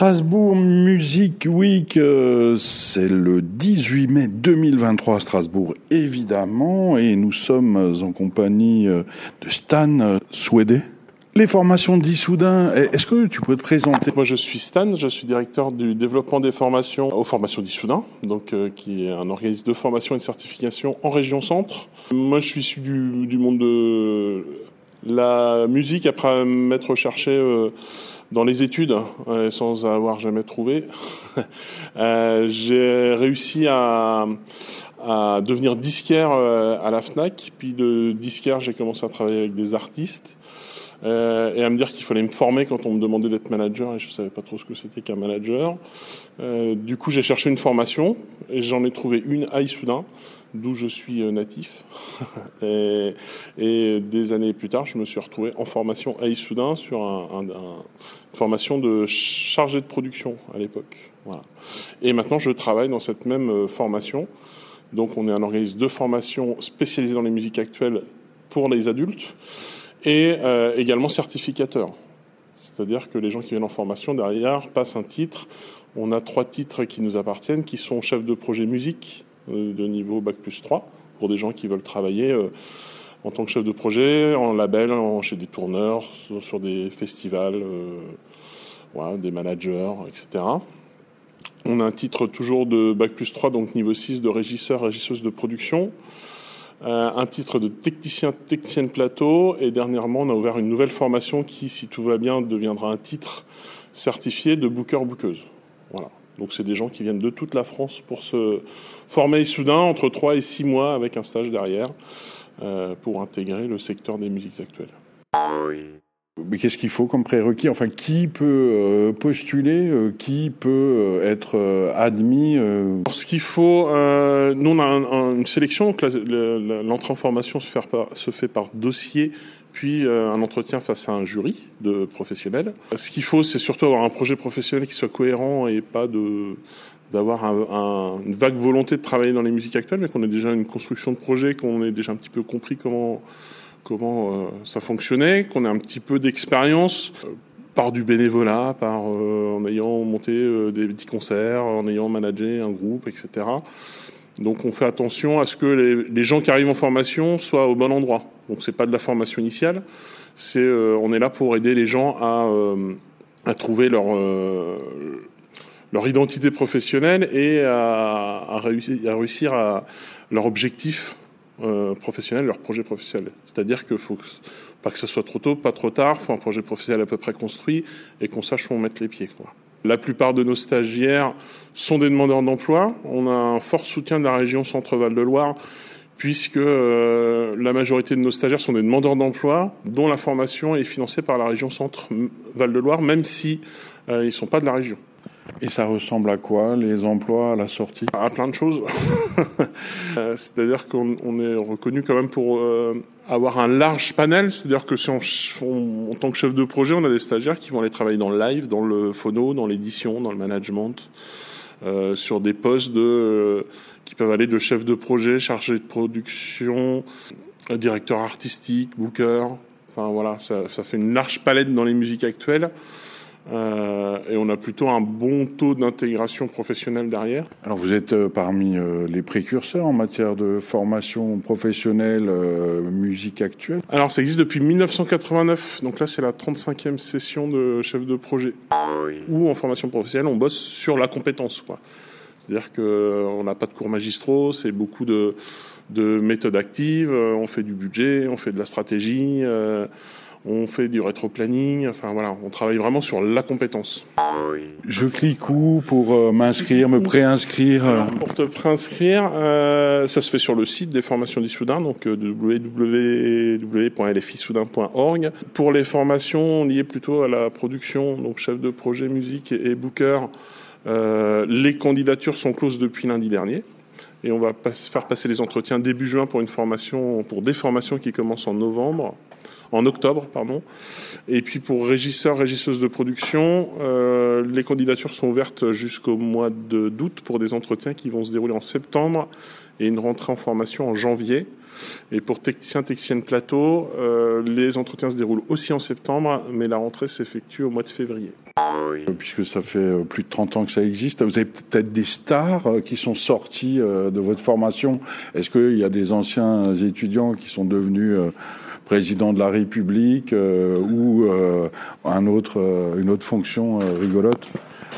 Strasbourg Music Week, euh, c'est le 18 mai 2023 à Strasbourg, évidemment, et nous sommes en compagnie euh, de Stan euh, Souedé. Les formations d'Issoudun, est-ce que tu peux te présenter? Moi je suis Stan, je suis directeur du développement des formations aux formations d'Issoudun, donc qui est un organisme de formation et de certification en région centre. Moi je suis issu du monde de la musique après m'être cherché euh, dans les études euh, sans avoir jamais trouvé. euh, j'ai réussi à, à, devenir disquaire euh, à la FNAC. Puis de disquaire, j'ai commencé à travailler avec des artistes. Euh, et à me dire qu'il fallait me former quand on me demandait d'être manager et je savais pas trop ce que c'était qu'un manager. Euh, du coup, j'ai cherché une formation et j'en ai trouvé une à Issoudun, d'où je suis euh, natif. et, des années plus tard, je me suis retrouvé en formation à Issoudun sur un, un, un, une formation de chargé de production à l'époque. Et maintenant, je travaille dans cette même formation. Donc, on est un organisme de formation spécialisé dans les musiques actuelles pour les adultes et euh, également certificateur. C'est-à-dire que les gens qui viennent en formation derrière passent un titre. On a trois titres qui nous appartiennent, qui sont chef de projet musique euh, de niveau Bac plus 3, pour des gens qui veulent travailler euh, en tant que chef de projet, en label, en, chez des tourneurs, sur, des festivals, euh, voilà, des managers, etc. On a un titre toujours de Bac plus 3, donc niveau 6 de régisseur, régisseuse de production euh, un titre de technicien, technicienne plateau, et dernièrement, on a ouvert une nouvelle formation qui, si tout va bien, deviendra un titre certifié de booker-bookeuse. Voilà. Donc, c'est des gens qui viennent de toute la France pour se former soudain entre 3 et 6 mois avec un stage derrière euh, pour intégrer le secteur des musiques actuelles. Mais qu'est-ce qu'il faut comme prérequis? Enfin, qui peut euh, postuler euh, Qui peut euh, être euh, admis euh? Ce qu'il faut, euh, nous on a un, un, une sélection. Donc l'entrée en formation se fait par, dossier, puis un entretien face à un jury de professionnels. Ce qu'il faut, c'est surtout avoir un projet professionnel qui soit cohérent et pas de d'avoir un, une vague volonté de travailler dans les musiques actuelles, mais qu'on ait déjà une construction de projet, qu'on ait déjà un petit peu compris comment comment euh, ça fonctionnait, qu'on ait un petit peu d'expérience euh, par du bénévolat, par euh, en ayant monté des petits concerts, en ayant managé un groupe, etc. Donc on fait attention à ce que les, gens qui arrivent en formation soient au bon endroit. Donc c'est pas de la formation initiale, c'est on est là pour aider les gens à, trouver leur leur identité professionnelle et à, à, réussir, à réussir à leur objectif euh, professionnels, leur projet professionnel. C'est-à-dire qu'il faut que, pas que ce soit trop tôt, pas trop tard, il faut un projet professionnel à peu près construit et qu'on sache où on met les pieds. Quoi. La plupart de nos stagiaires sont des demandeurs d'emploi. On a un fort soutien de la région Centre-Val de Loire puisque euh, la majorité de nos stagiaires sont des demandeurs d'emploi dont la formation est financée par la région Centre-Val de Loire, même si euh, ils ne sont pas de la région. Et ça ressemble à quoi, les emplois à la sortie? À plein de choses. Euh, c'est-à-dire qu'on est reconnu quand même pour euh, avoir un large panel. C'est-à-dire que si on, on, en tant que chef de projet, on a des stagiaires qui vont aller travailler dans le live, dans le phono, dans l'édition, dans le management, euh, sur des postes qui peuvent aller de chef de projet, chargé de production, directeur artistique, booker. Enfin voilà, ça fait une large palette dans les musiques actuelles. Euh, et on a plutôt un bon taux d'intégration professionnelle derrière. Alors vous êtes euh, parmi euh, les précurseurs en matière de formation professionnelle musique actuelle Alors ça existe depuis 1989, donc là c'est la 35e session de chef de projet. Où en formation professionnelle on bosse sur la compétence. C'est-à-dire qu'on n'a pas de cours magistraux, c'est beaucoup de, de méthodes actives, on fait du budget, on fait de la stratégie. Euh, on fait du rétro-planning, enfin voilà, on travaille vraiment sur la compétence. Je clique où pour euh, m'inscrire, me préinscrire Alors, Pour te préinscrire, euh, ça se fait sur le site des formations d'Issoudun, donc euh, www.lfisoudun.org. Pour les formations liées plutôt à la production, donc chef de projet musique et, et booker, euh, les candidatures sont closes depuis lundi dernier et on va faire passer les entretiens début juin pour une formation, pour des formations qui commencent en novembre en octobre, pardon. Et puis pour régisseurs, régisseuses de production, euh, les candidatures sont ouvertes jusqu'au mois d'août pour des entretiens qui vont se dérouler en septembre et une rentrée en formation en janvier. Et pour technicien, technicienne plateau, les entretiens se déroulent aussi en septembre, mais la rentrée s'effectue au mois de février. Puisque ça fait plus de 30 ans que ça existe, vous avez peut-être des stars qui sont sortis de votre formation. Est-ce qu'il y a des anciens étudiants qui sont devenus président de la République ou un autre, une autre fonction rigolote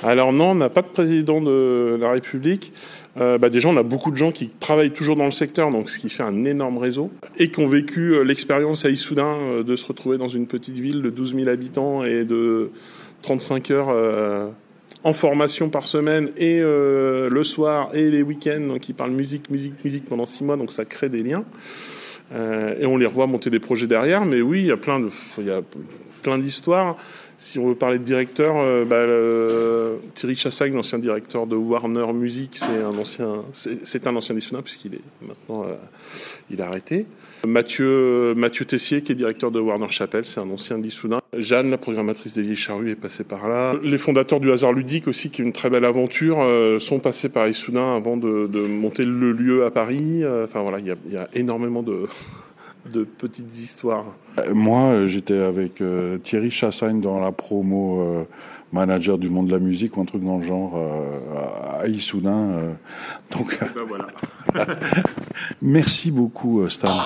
alors non, on n'a pas de président de la République. Euh, bah déjà, on a beaucoup de gens qui travaillent toujours dans le secteur, donc ce qui fait un énorme réseau, et qui ont vécu euh, l'expérience à Issoudun euh, de se retrouver dans une petite ville de 12 000 habitants et de 35 heures en formation par semaine et le soir et les week-ends. Donc ils parlent musique, musique, musique pendant six mois, donc ça crée des liens. Et on les revoit monter des projets derrière. Mais oui, il y a plein de, plein d'histoires. Si on veut parler de directeur, euh, bah, Thierry Chassagne, l'ancien directeur de Warner Music, c'est un ancien, c'est un ancien puisqu'il est maintenant, euh, il a arrêté. Mathieu, Mathieu Tessier, qui est directeur de Warner Chapelle, c'est un ancien Dissoudun. Jeanne, la programmatrice des Vieilles Charrues, est passée par là. Les fondateurs du Hasard Ludique aussi, qui est une très belle aventure, euh, sont passés par Issoudun avant de, monter le lieu à Paris. Enfin voilà, il y a énormément de de petites histoires euh, Moi, j'étais avec euh, Thierry Chassagne dans la promo euh, manager du monde de la musique ou un truc dans le genre à Issoudun. donc, ben voilà. merci beaucoup, Stan.